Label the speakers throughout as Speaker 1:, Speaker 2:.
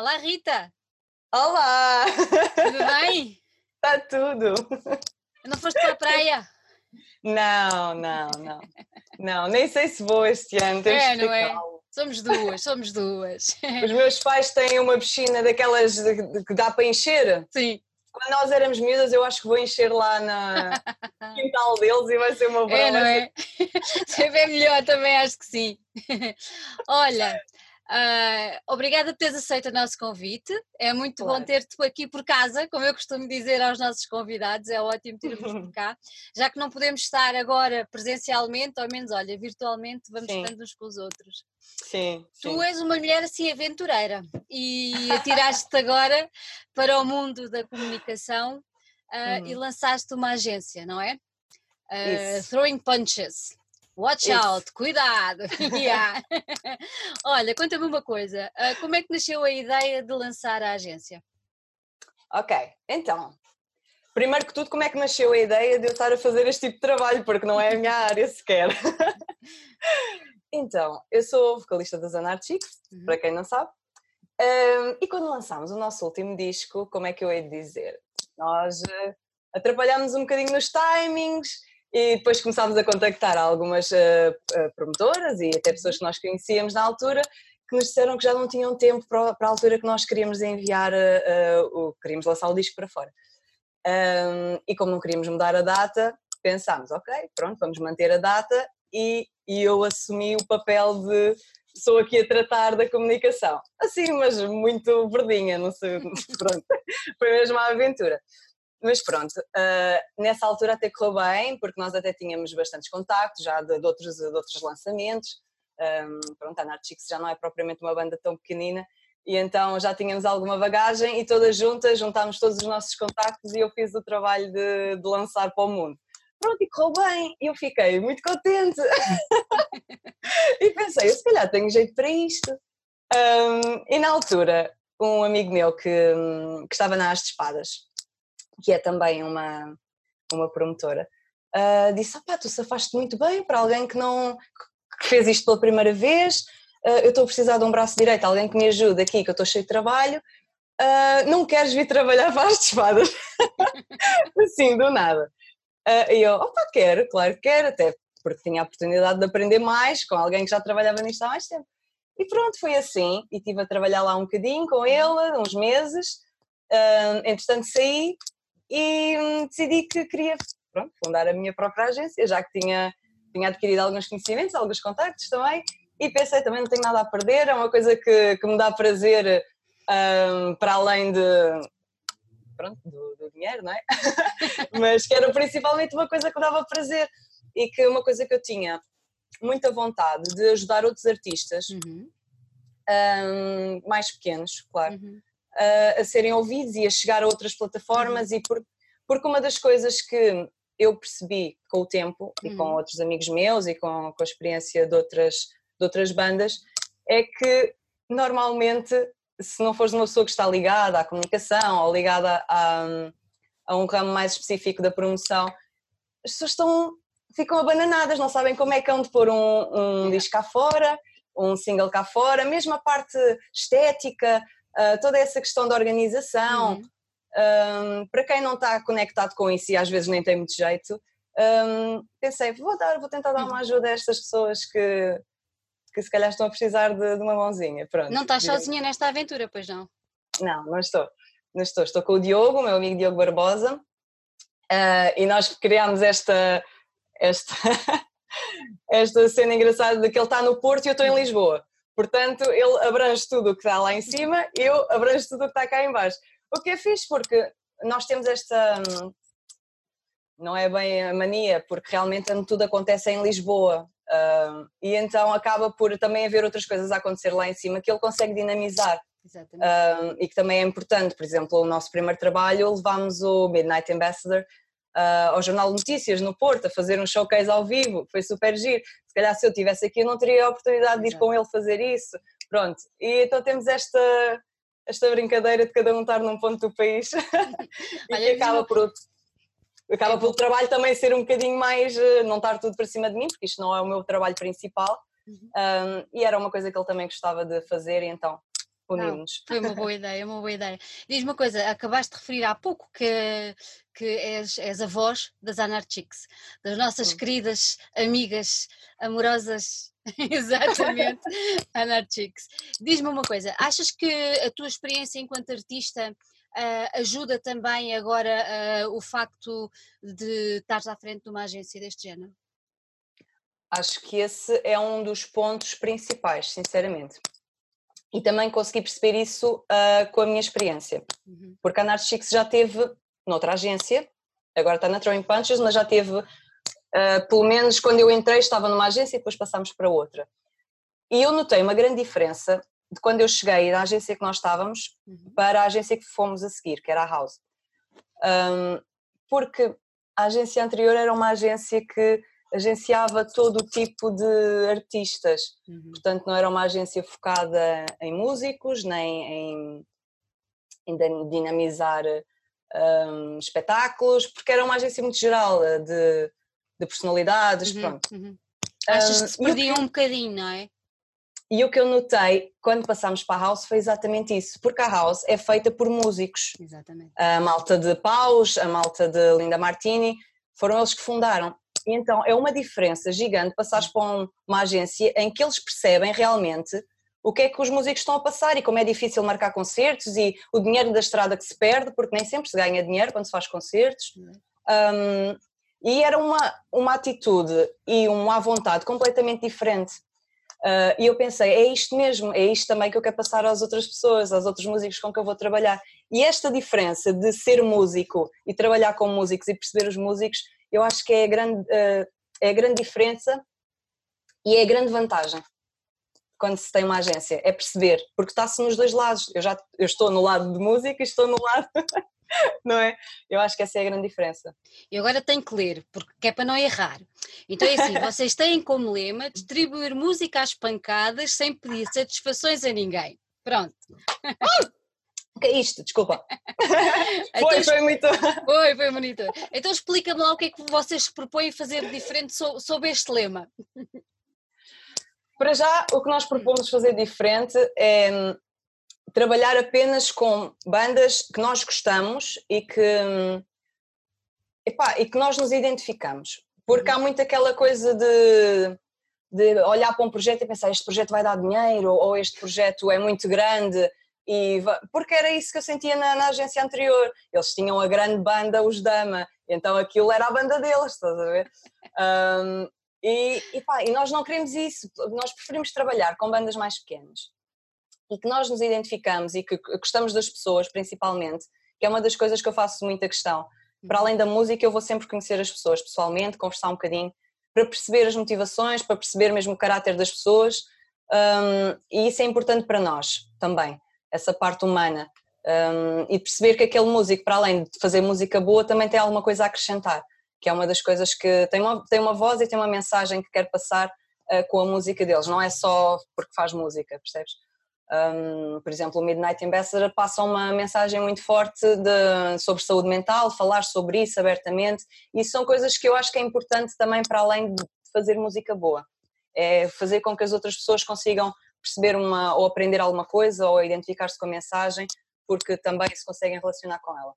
Speaker 1: Olá, Rita!
Speaker 2: Olá!
Speaker 1: Tudo bem?
Speaker 2: Está tudo!
Speaker 1: Não foste para a praia?
Speaker 2: Não, não, não. Não, nem sei se vou este ano. Temos
Speaker 1: É, não é? Somos duas, somos duas.
Speaker 2: Os meus pais têm uma piscina daquelas que dá para encher.
Speaker 1: Sim,
Speaker 2: Quando nós éramos miúdas, eu acho que vou encher lá na no quintal deles e vai ser uma boa.
Speaker 1: é, não é? Sempre é melhor, também acho que sim. Olha, ah, obrigada por teres aceito o nosso convite. É muito bom
Speaker 2: Claro.
Speaker 1: ter-te aqui por casa, como eu costumo dizer aos nossos convidados, é ótimo ter-vos por cá. Já que não podemos estar agora presencialmente, ou ao menos, olha, virtualmente, vamos
Speaker 2: Sim.
Speaker 1: estando uns com os outros.
Speaker 2: Sim, sim.
Speaker 1: Tu és uma mulher assim aventureira e atiraste-te agora para o mundo da comunicação ah, e
Speaker 2: Uhum.
Speaker 1: lançaste uma agência, não é?
Speaker 2: Isso.
Speaker 1: throwing Punches. Watch
Speaker 2: Isso.
Speaker 1: out, cuidado! Yeah. Olha, conta-me uma coisa, ah, como é que nasceu a ideia de lançar a agência?
Speaker 2: Ok, então. Primeiro que tudo, como é que nasceu a ideia de eu estar a fazer este tipo de trabalho? Porque não é a minha área sequer. então, eu sou vocalista das Anarchics,
Speaker 1: Uhum.
Speaker 2: para quem não sabe. Ahm, e quando lançámos o nosso último disco, como é que eu hei de dizer? Nós eh, atrapalhámos um bocadinho nos timings e depois começámos a contactar algumas eh, promotoras e até pessoas que nós conhecíamos na altura que nos disseram que já não tinham tempo para, a altura que nós queríamos enviar, eh, o, queríamos lançar o disco para fora. Ahm, e como não queríamos mudar a data, pensámos, ok, pronto, vamos manter a data e, e eu assumi o papel de pessoa aqui a tratar da comunicação. Assim, mas muito verdinha, não sei, pronto, foi mesmo uma aventura. Mas pronto, ah, nessa altura até correu bem, porque nós até tínhamos bastantes contactos já de, de outros, de outros lançamentos. Ahm, pronto, a Narchix já não é propriamente uma banda tão pequenina, e então já tínhamos alguma bagagem e todas juntas juntámos todos os nossos contactos e eu fiz o trabalho de, de lançar para o mundo. Pronto, e correu bem, e eu fiquei muito contente. e pensei, eu se calhar tenho jeito para isto. Ahm, e na altura, um amigo meu que, que estava na As de Espadas, que é também uma, uma promotora, ah, disse: opá, tu safaste muito bem para alguém que não que fez isto pela primeira vez, ah, eu estou a precisar de um braço direito, alguém que me ajude aqui, que eu estou cheio de trabalho, ah, não queres vir trabalhar para as espadas? assim, do nada. Ah, e eu, opa, quero, claro que quero, até porque tinha a oportunidade de aprender mais com alguém que já trabalhava nisto há mais tempo. E pronto, foi assim, e estive a trabalhar lá um bocadinho com ele, uns meses, ah, entretanto saí e hum, decidi que queria pronto, fundar a minha própria agência, já que tinha, tinha adquirido alguns conhecimentos, alguns contactos também, e pensei também não tenho nada a perder, é uma coisa que, que me dá prazer hum, para além de, pronto, do, do dinheiro, não é? Mas que era principalmente uma coisa que me dava prazer e que uma coisa que eu tinha muita vontade de ajudar outros artistas,
Speaker 1: Uhum,
Speaker 2: hum, mais pequenos, claro,
Speaker 1: uhum,
Speaker 2: a, a serem ouvidos e a chegar a outras plataformas e por, porque uma das coisas que eu percebi com o tempo e com
Speaker 1: Uhum.
Speaker 2: outros amigos meus e com, com a experiência de outras, de outras bandas é que normalmente se não fores uma pessoa que está ligada à comunicação ou ligada a, a um ramo mais específico da promoção, as pessoas estão, ficam abananadas, não sabem como é que hão de pôr um, um disco cá fora, um single cá fora, mesmo a parte estética, ah, toda essa questão da organização,
Speaker 1: uhum.
Speaker 2: um, para quem não está conectado com isso e às vezes nem tem muito jeito, um, pensei, vou, dar, vou tentar dar uma ajuda a estas pessoas que, que se calhar estão a precisar de, de uma mãozinha. Pronto,
Speaker 1: Não estás
Speaker 2: digamos.
Speaker 1: sozinha nesta aventura, pois não?
Speaker 2: Não, não estou. Não estou. Estou com o Diogo, o meu amigo Diogo Barbosa, ah, e nós criámos esta, esta, esta cena engraçada de que ele está no Porto e eu estou em Lisboa. Portanto, ele abrange tudo o que está lá em cima eu abranjo tudo o que está cá em baixo. O que é fixe porque nós temos esta, hum, não é bem a mania, porque realmente tudo acontece em Lisboa. ah, e então acaba por também haver outras coisas a acontecer lá em cima que ele consegue dinamizar
Speaker 1: Exatamente.
Speaker 2: um, e que também é importante. Por exemplo, o nosso primeiro trabalho levámos o Midnight Ambassador uh, ao Jornal de Notícias no Porto a fazer um showcase ao vivo, foi super giro. Se calhar se eu estivesse aqui eu não teria a oportunidade de ir com ele fazer isso. Pronto, e então temos esta, esta brincadeira de cada um estar num ponto do país e
Speaker 1: Olha,
Speaker 2: que acaba por outro. Acaba pelo trabalho também ser um bocadinho mais, eh, não estar tudo para cima de mim, porque isto não é o meu trabalho principal,
Speaker 1: Uhum.
Speaker 2: um, e era uma coisa que ele também gostava de fazer, e então
Speaker 1: Foi uma boa ideia, uma boa ideia. Diz uma coisa, acabaste de referir há pouco que, que és, és a voz das Anarchics, das nossas Sim. queridas amigas amorosas, exatamente, Anarchics. Diz-me uma coisa, achas que a tua experiência enquanto artista uh, ajuda também agora uh, o facto de estares à frente de uma agência deste género?
Speaker 2: Acho que esse é um dos pontos principais, sinceramente. E também consegui perceber isso uh, com a minha experiência. Uhum. Porque a Narchix já teve noutra agência, agora está na Throwing Punches, mas já teve, uh, pelo menos quando eu entrei, estava numa agência e depois passámos para outra. E eu notei uma grande diferença de quando eu cheguei da agência que nós estávamos uhum. para a agência que fomos a seguir, que era a House. Um, porque a agência anterior era uma agência que agenciava todo o tipo de artistas, uhum. portanto não era uma agência focada em músicos, nem em, em dinamizar um, espetáculos, porque era uma agência muito geral eh, de, de personalidades, uhum. pronto. Uhum.
Speaker 1: Achas que se perdia um bocadinho, não é?
Speaker 2: E o que eu notei quando passámos para a House foi exatamente isso, porque a House é feita por músicos.
Speaker 1: Exatamente.
Speaker 2: A malta de Paus, a malta de Linda Martini, foram eles que fundaram. E então é uma diferença gigante passares para uma agência em que eles percebem realmente o que é que os músicos estão a passar e como é difícil marcar concertos e o dinheiro da estrada que se perde, porque nem sempre se ganha dinheiro quando se faz concertos. Um, e era uma, uma atitude e uma vontade completamente diferente. Uh, e eu pensei, é isto mesmo, é isto também que eu quero passar às outras pessoas, aos outros músicos com que eu vou trabalhar. E esta diferença de ser músico e trabalhar com músicos e perceber os músicos eu acho que é a grande, uh, é a grande diferença e é a grande vantagem quando se tem uma agência, é perceber, porque está-se nos dois lados. Eu já eu estou no lado de música e estou no lado, não é? Eu acho que essa é a grande diferença.
Speaker 1: E agora tenho que ler, porque é para não errar. Então é assim, vocês têm como lema distribuir música às pancadas sem pedir satisfações a ninguém. Pronto.
Speaker 2: Que é isto? Desculpa. Então foi, foi muito.
Speaker 1: Foi, foi bonito. Então explica-me lá o que é que vocês se propõem fazer diferente sob este lema.
Speaker 2: Para já, o que nós propomos fazer diferente é hum, trabalhar apenas com bandas que nós gostamos e que, hum, epá, e que nós nos identificamos. Porque há uhum. muito aquela coisa de, de olhar para um projeto e pensar este projeto vai dar dinheiro ou este projeto é muito grande e, porque era isso que eu sentia na, na, agência anterior. Eles tinham a grande banda, os Dama, então aquilo era a banda deles, estás a ver? Um, e, e, pá, e nós não queremos isso, nós preferimos trabalhar com bandas mais pequenas e que nós nos identificamos e que gostamos das pessoas principalmente, que é uma das coisas que eu faço muita questão. Para além da música, eu vou sempre conhecer as pessoas pessoalmente, conversar um bocadinho, para perceber as motivações, para perceber mesmo o caráter das pessoas, um, e isso é importante para nós também essa parte humana. Um, e perceber que aquele músico, para além de fazer música boa, também tem alguma coisa a acrescentar, que é uma das coisas que tem uma, tem uma voz e tem uma mensagem que quer passar uh, com a música deles, não é só porque faz música, percebes? Um, por exemplo, o Midnight Ambassador passa uma mensagem muito forte de, sobre saúde mental, falar sobre isso abertamente, e são coisas que eu acho que é importante também para além de fazer música boa, é fazer com que as outras pessoas consigam perceber uma, ou aprender alguma coisa ou identificar-se com a mensagem, porque também se conseguem relacionar com ela.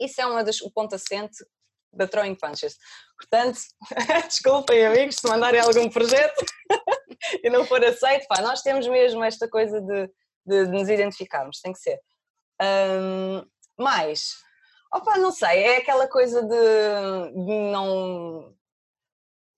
Speaker 2: Isso é uma das, o ponto assente da Throwing Punches. Portanto, desculpem amigos se mandarem algum projeto e não for aceito, pá, nós temos mesmo esta coisa de, de, de nos identificarmos, tem que ser. Um, mas, opa, não sei, é aquela coisa de, de não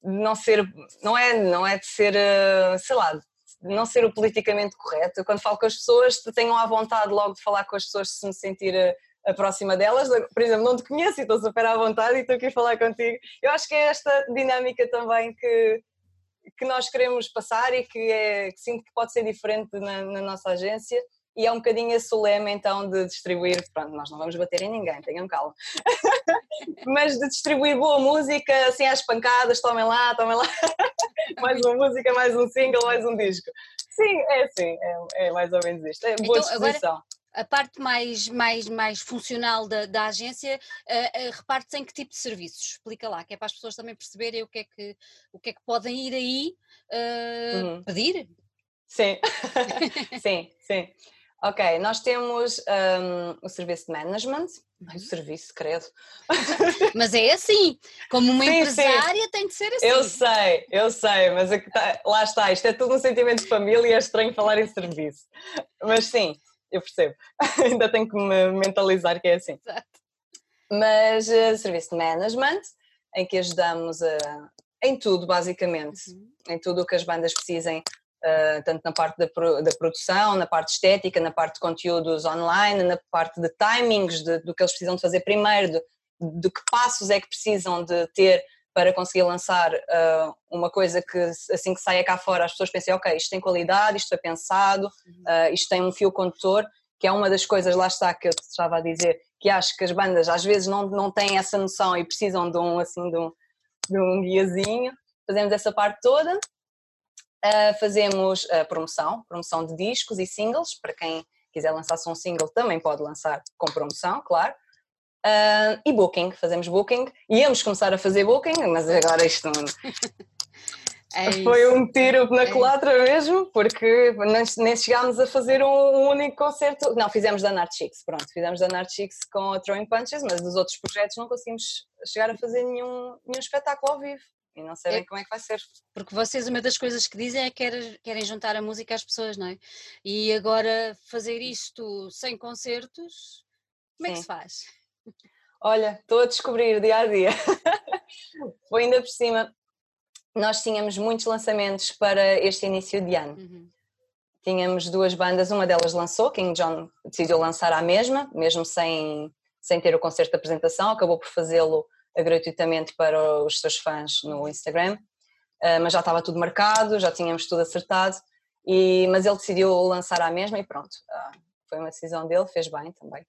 Speaker 2: não ser, não é, não é de ser, eh, sei lá, não ser o politicamente correto. Eu, quando falo com as pessoas, tenham à vontade logo de falar com as pessoas se me sentir a, a próxima delas. Por exemplo, não te conheço e estou super à vontade e estou aqui a falar contigo. Eu acho que é esta dinâmica também que, que nós queremos passar e que, é, que sinto que pode ser diferente na, na nossa agência e é um bocadinho esse o lema então de distribuir, pronto, nós não vamos bater em ninguém, tenham calma, mas de distribuir boa música, assim às pancadas, tomem lá, tomem lá, mais uma música, mais um single, mais um disco. Sim, é assim, é, é mais ou menos isto, é boa então, disposição. Agora
Speaker 1: a parte mais, mais, mais funcional da, da agência uh, uh, reparte-se em que tipo de serviços? Explica lá, que é para as pessoas também perceberem o que é que, o que, é que podem ir aí uh, uhum. pedir.
Speaker 2: Sim, sim, sim. Ok, nós temos um, o serviço de management, Ai, o uhum. serviço, credo.
Speaker 1: Mas é assim, como uma sim, empresária sim. tem de ser assim.
Speaker 2: Eu sei, eu sei, mas é tá, lá está, isto é tudo um sentimento de família e é estranho falar em serviço. Mas sim, eu percebo. Ainda tenho que me mentalizar que é assim. Exato. Mas uh, serviço de management, em que ajudamos a, em tudo, basicamente, uhum. em tudo o que as bandas precisem Uh, tanto na parte da, da, produção, na parte estética, na parte de conteúdos online, na parte de timings, de, do que eles precisam de fazer primeiro, de, de, que passos é que precisam de ter para conseguir lançar uh, uma coisa que assim que saia cá fora as pessoas pensem, ok, isto tem qualidade, isto foi pensado, uh, isto tem um fio condutor, que é uma das coisas, lá está, que eu estava a dizer, que acho que as bandas às vezes não, não têm essa noção e precisam de um, assim, de um, de um guiazinho, fazemos essa parte toda Uh, fazemos uh, promoção, promoção de discos e singles, para quem quiser lançar-se um single também pode lançar com promoção, claro. Uh, e booking, fazemos booking. Íamos começar a fazer booking, mas agora isto não... é foi um tiro na é culatra mesmo, porque nem chegámos a fazer um único concerto. Não, fizemos da Narchix, pronto, fizemos da Narchix com a Throwing Punches, mas dos outros projetos não conseguimos chegar a fazer nenhum, nenhum espetáculo ao vivo e não sei é, como é que vai ser.
Speaker 1: Porque vocês, uma das coisas que dizem é que querem, querem juntar a música às pessoas, não é? E agora fazer isto sem concertos, como Sim. é que se faz?
Speaker 2: Olha, estou a descobrir dia a dia. Foi ainda por cima. Nós tínhamos muitos lançamentos para este início de ano. Uhum. Tínhamos duas bandas, uma delas lançou, King John decidiu lançar a mesma, mesmo sem, sem ter o concerto de apresentação, acabou por fazê-lo gratuitamente para os seus fãs no Instagram, uh, mas já estava tudo marcado, já tínhamos tudo acertado, e, mas ele decidiu lançar a mesma e pronto, uh, foi uma decisão dele, fez bem também.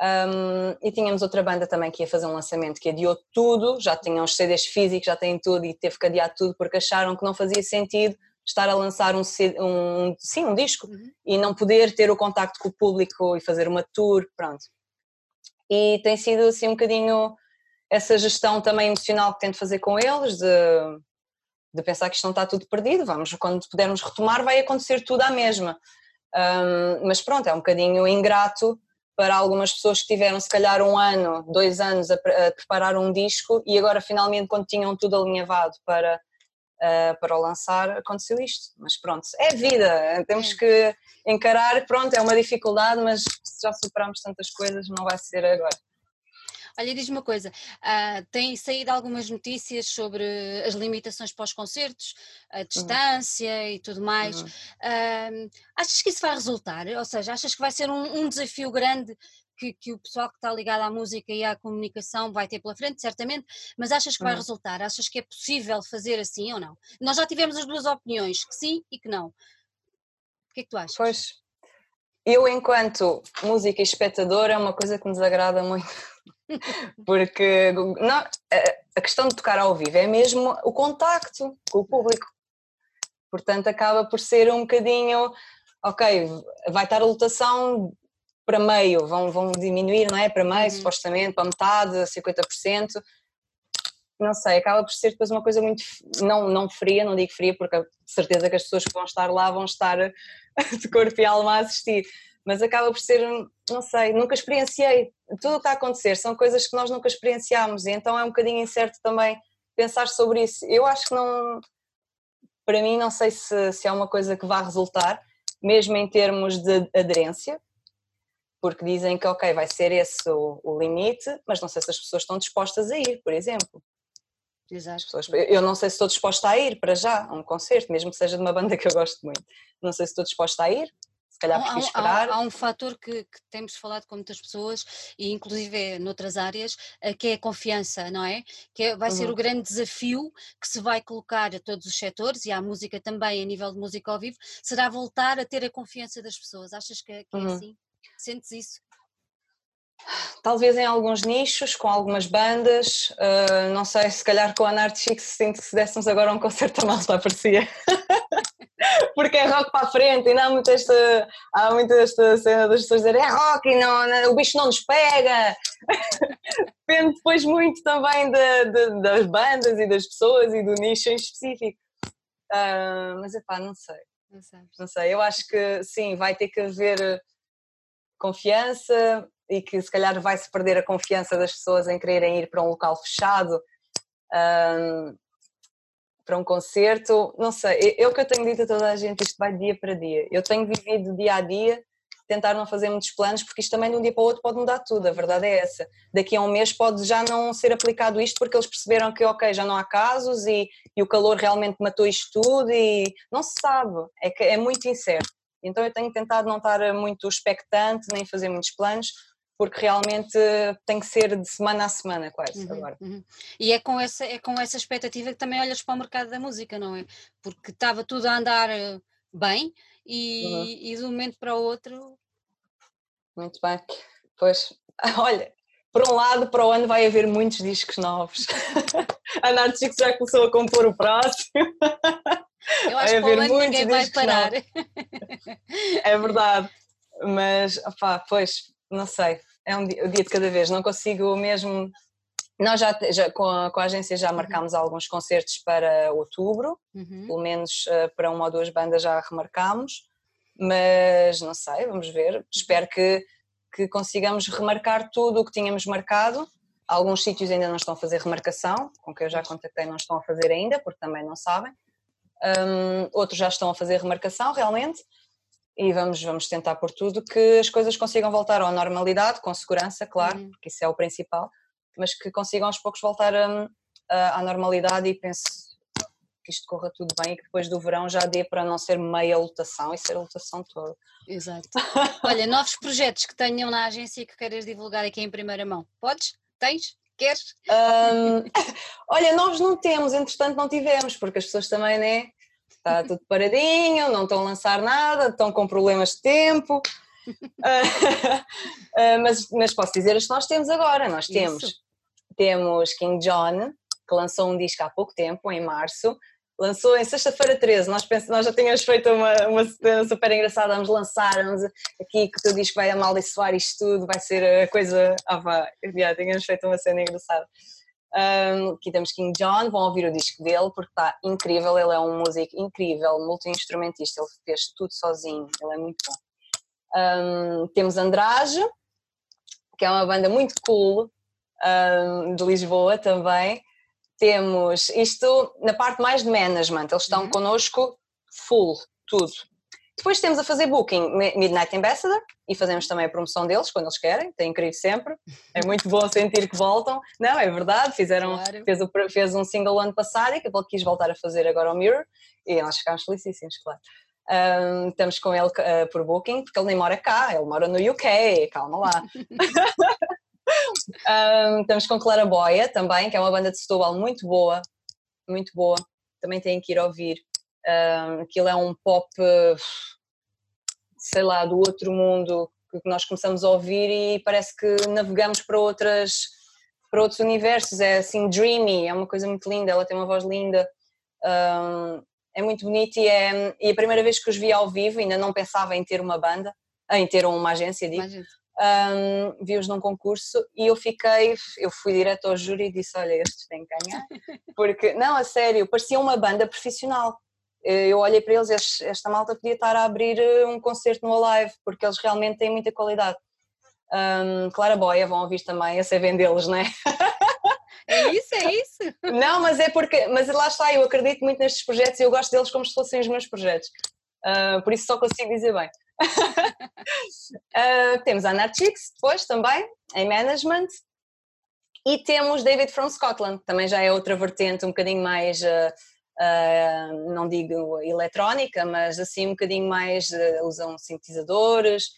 Speaker 2: Um, e tínhamos outra banda também que ia fazer um lançamento que adiou tudo, já tinham os CDs físicos, já têm tudo e teve que adiar tudo porque acharam que não fazia sentido estar a lançar um, um sim, um disco uhum. e não poder ter o contacto com o público e fazer uma tour, pronto. E tem sido assim um bocadinho essa gestão também emocional que tento fazer com eles, de, de pensar que isto não está tudo perdido, vamos, quando pudermos retomar vai acontecer tudo à mesma. Um, mas pronto, é um bocadinho ingrato para algumas pessoas que tiveram se calhar um ano, dois anos a, a preparar um disco e agora finalmente quando tinham tudo alinhavado para, uh, para o lançar aconteceu isto. Mas pronto, é vida, temos que encarar, pronto, é uma dificuldade, mas já superamos tantas coisas, não vai ser agora.
Speaker 1: Olha, diz uma coisa, uh, tem saído algumas notícias sobre as limitações para os concertos, a uhum. distância uhum. e tudo mais. Uhum. Uh, achas que isso vai resultar? Ou seja, achas que vai ser um, um desafio grande que, que, o pessoal que está ligado à música e à comunicação vai ter pela frente, certamente, mas achas que vai uhum. resultar? Achas que é possível fazer assim ou não? Nós já tivemos as duas opiniões, que sim e que não. O que é que tu achas?
Speaker 2: Pois, eu enquanto música e espectador é uma coisa que me desagrada muito porque não, a questão de tocar ao vivo é mesmo o contacto com o público. Portanto, acaba por ser um bocadinho, ok, vai estar a lotação para meio, vão, vão diminuir, não é? Para meio, uhum. supostamente, para metade, 50%. Não sei, acaba por ser depois uma coisa muito, não, não fria, não digo fria, porque a certeza que as pessoas que vão estar lá vão estar de corpo e alma a assistir, mas acaba por ser, não sei, nunca experienciei. Tudo o que está a acontecer são coisas que nós nunca experienciámos e então é um bocadinho incerto também pensar sobre isso. Eu acho que não, para mim, não sei se, se é uma coisa que vai resultar, mesmo em termos de aderência, porque dizem que, ok, vai ser esse o, o limite, mas não sei se as pessoas estão dispostas a ir, por exemplo. Exato. Pessoas, eu não sei se estou disposta a ir para já a um concerto, mesmo que seja de uma banda que eu gosto muito. Não sei se estou disposta a ir, se calhar
Speaker 1: há, esperar. Há, há, um fator que, que, temos falado com muitas pessoas, e inclusive noutras áreas, eh, que é a confiança, não é? Que é, vai uhum. ser o grande desafio que se vai colocar a todos os setores e à música também, a nível de música ao vivo, será voltar a ter a confiança das pessoas. Achas que, que é uhum. é assim? Sentes isso?
Speaker 2: Talvez em alguns nichos, com algumas bandas, uh, não sei, se calhar com a Anarchix, sinto que se dessemos agora um concerto a malta aparecia. Porque é rock para a frente e não há muito esta, há muito esta cena das pessoas dizerem é rock e não, não, o bicho não nos pega. Depende depois muito também de, de, das bandas e das pessoas e do nicho em específico. Uh, mas é pá, não sei.
Speaker 1: Não sabes.
Speaker 2: Não sei, eu acho que sim, vai ter que haver confiança e que se calhar vai-se perder a confiança das pessoas em quererem ir para um local fechado, um, para um concerto. Não sei, eu que eu tenho dito a toda a gente, isto vai dia para dia. Eu tenho vivido dia a dia tentar não fazer muitos planos, porque isto também de um dia para o outro pode mudar tudo, a verdade é essa. Daqui a um mês pode já não ser aplicado isto porque eles perceberam que, ok, já não há casos e, e o calor realmente matou isto tudo e não se sabe, é, que é muito incerto. Então eu tenho tentado não estar muito expectante, nem fazer muitos planos, porque realmente tem que ser de semana a semana quase uhum, agora. Uhum.
Speaker 1: E é com, essa, é com essa expectativa que também olhas para o mercado da música, não é? Porque estava tudo a andar eh, bem e, uhum. e de um momento para o outro.
Speaker 2: Muito bem. Pois, olha, por um lado, para o ano vai haver muitos discos novos. a Narciso já começou a compor o próximo.
Speaker 1: Eu acho vai que para o ano ninguém vai parar.
Speaker 2: É verdade. Mas, opá, pois, não sei. É um dia, um dia de cada vez. Não consigo mesmo nós já, já com, a, com, a, agência já uhum. marcámos uhum. alguns concertos para outubro, uhum. pelo menos uh, para uma ou duas bandas já remarcámos, mas não sei, vamos ver. Espero que, que consigamos remarcar tudo o que tínhamos marcado. Alguns sítios ainda não estão a fazer remarcação, com quem eu já contactei não estão a fazer ainda, porque também não sabem. Um, outros já estão a fazer remarcação realmente e vamos, vamos tentar por tudo que as coisas consigam voltar à normalidade, com segurança, claro, uhum. porque isso é o principal mas que consigam aos poucos voltar a, a, à normalidade e penso que isto corra tudo bem e que depois do verão já dê para não ser meia lotação e ser a lotação toda.
Speaker 1: Exato. Olha, novos projetos que tenham na agência e que queiras divulgar aqui em primeira mão. Podes? Tens? Queres?
Speaker 2: Um, olha, novos não temos, entretanto não tivemos, porque as pessoas também, né? Está tudo paradinho, não estão a lançar nada, estão com problemas de tempo. Uh, mas, mas posso dizer as que nós temos agora. Nós temos Isso temos King John, que lançou um disco há pouco tempo, em março. Lançou em sexta-feira 13, nós, pensamos, nós já tínhamos feito uma, uma super engraçada, vamos lançar, vamos aqui que o teu disco vai amaldiçoar isto tudo, vai ser a coisa. Ah, vá, já tínhamos feito uma cena engraçada. Um, aqui temos King John, vão ouvir o disco dele porque está incrível, ele é um músico incrível, multi-instrumentista, ele fez tudo sozinho, ele é muito bom. Um, temos Andrade, que é uma banda muito cool, um, de Lisboa também. Temos isto na parte mais de management, eles estão uhum. connosco full, tudo. Depois temos a fazer booking Midnight Ambassador e fazemos também a promoção deles quando eles querem, tem incrível sempre. É muito bom sentir que voltam. Não, é verdade, fizeram, claro. fez, o, fez um single ano passado e que ele quis voltar a fazer agora o Mirror e nós ficámos felicíssimos, claro. Um, estamos com ele uh, por booking porque ele nem mora cá, ele mora no UK, calma lá. um, estamos com Clara Boia também, que é uma banda de Setúbal muito boa, muito boa. Também têm que ir ouvir. Um, aquilo é um pop, sei lá, do outro mundo que nós começamos a ouvir e parece que navegamos para outras para outros universos, é assim dreamy, é uma coisa muito linda, ela tem uma voz linda, um, é muito bonita e, é, e a primeira vez que os vi ao vivo ainda não pensava em ter uma banda, em ter uma agência, digo, um, vi-os num concurso e eu fiquei, eu fui direto ao júri e disse, olha, estes têm que ganhar, porque, não, a sério, parecia uma banda profissional, eu olhei para eles, esta malta podia estar a abrir eh, um concerto no Alive, porque eles realmente têm muita qualidade. Um, Clara Boia, vão ouvir também, a ser vendê-los, não é?
Speaker 1: É isso, é isso.
Speaker 2: Não, mas é porque, mas lá está, eu acredito muito nestes projetos e eu gosto deles como se fossem os meus projetos. Uh, por isso só consigo dizer bem uh, temos a Anarchix depois também, em management. E temos David from Scotland, também já é outra vertente um bocadinho mais, uh, não digo eletrónica, mas assim um bocadinho mais, usam sintetizadores,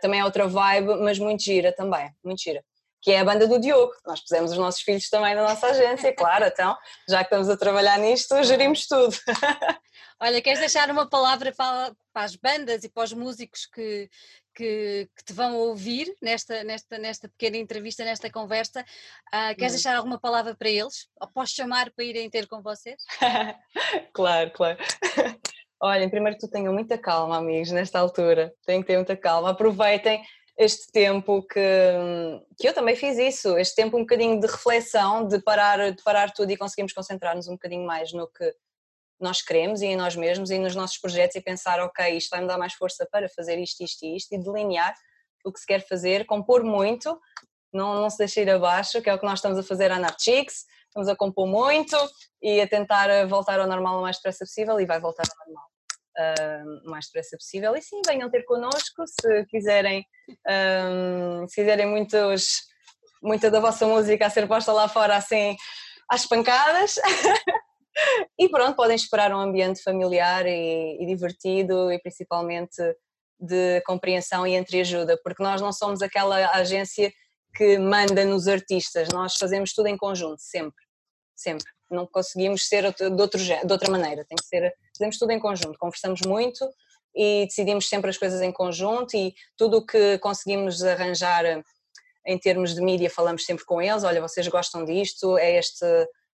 Speaker 2: também é outra vibe, mas muito gira também, muito gira que é a banda do Diogo. Nós pusemos os nossos filhos também na nossa agência, claro, então, já que estamos a trabalhar nisto, gerimos tudo.
Speaker 1: Olha, queres deixar uma palavra para, para as bandas e para os músicos que, que, que, te vão ouvir nesta, nesta, nesta pequena entrevista, nesta conversa? Uh, queres hum. deixar alguma palavra para eles? Ou posso chamar para irem ter com vocês?
Speaker 2: claro, claro. Olhem, primeiro que tu tenham muita calma, amigos, nesta altura. Têm que ter muita calma. Aproveitem este tempo que, que eu também fiz isso, este tempo um bocadinho de reflexão, de parar, de parar tudo e conseguimos concentrar-nos um bocadinho mais no que, nós queremos e em nós mesmos e nos nossos projetos e pensar, ok, isto vai me dar mais força para fazer isto, isto e isto e delinear o que se quer fazer, compor muito, não, não se deixar ir abaixo, que é o que nós estamos a fazer à Narchix, estamos a compor muito e a tentar voltar ao normal o mais depressa possível e vai voltar ao normal uh, o mais depressa possível. E sim, venham ter connosco se quiserem, um, se quiserem muitos, muita da vossa música a ser posta lá fora assim às pancadas. e pronto, podem esperar um ambiente familiar e, e divertido e principalmente de compreensão e entreajuda, porque nós não somos aquela agência que manda nos artistas, nós fazemos tudo em conjunto, sempre, sempre. Não conseguimos ser de, outro, de outra maneira, tem que ser, fazemos tudo em conjunto, conversamos muito e decidimos sempre as coisas em conjunto e tudo o que conseguimos arranjar em termos de mídia falamos sempre com eles, olha, vocês gostam disto, é este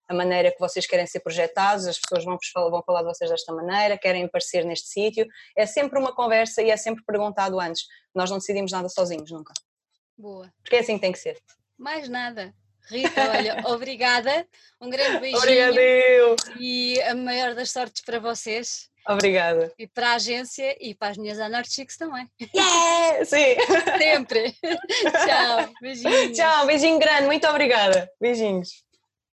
Speaker 2: a maneira que vocês querem ser projetados, as pessoas vão, vão falar de vocês desta maneira, querem aparecer neste sítio, é sempre uma conversa e é sempre perguntado antes, nós não decidimos nada sozinhos, nunca.
Speaker 1: Boa.
Speaker 2: Porque é assim que tem que ser.
Speaker 1: Mais nada. Rita, olha, obrigada, um grande beijinho.
Speaker 2: Obrigada
Speaker 1: E a maior das sortes para vocês.
Speaker 2: Obrigada.
Speaker 1: E para a agência e para as minhas Anarchics também.
Speaker 2: Yeah! Sim!
Speaker 1: Sempre! Tchau, beijinho.
Speaker 2: Tchau, beijinho grande, muito obrigada. Beijinhos.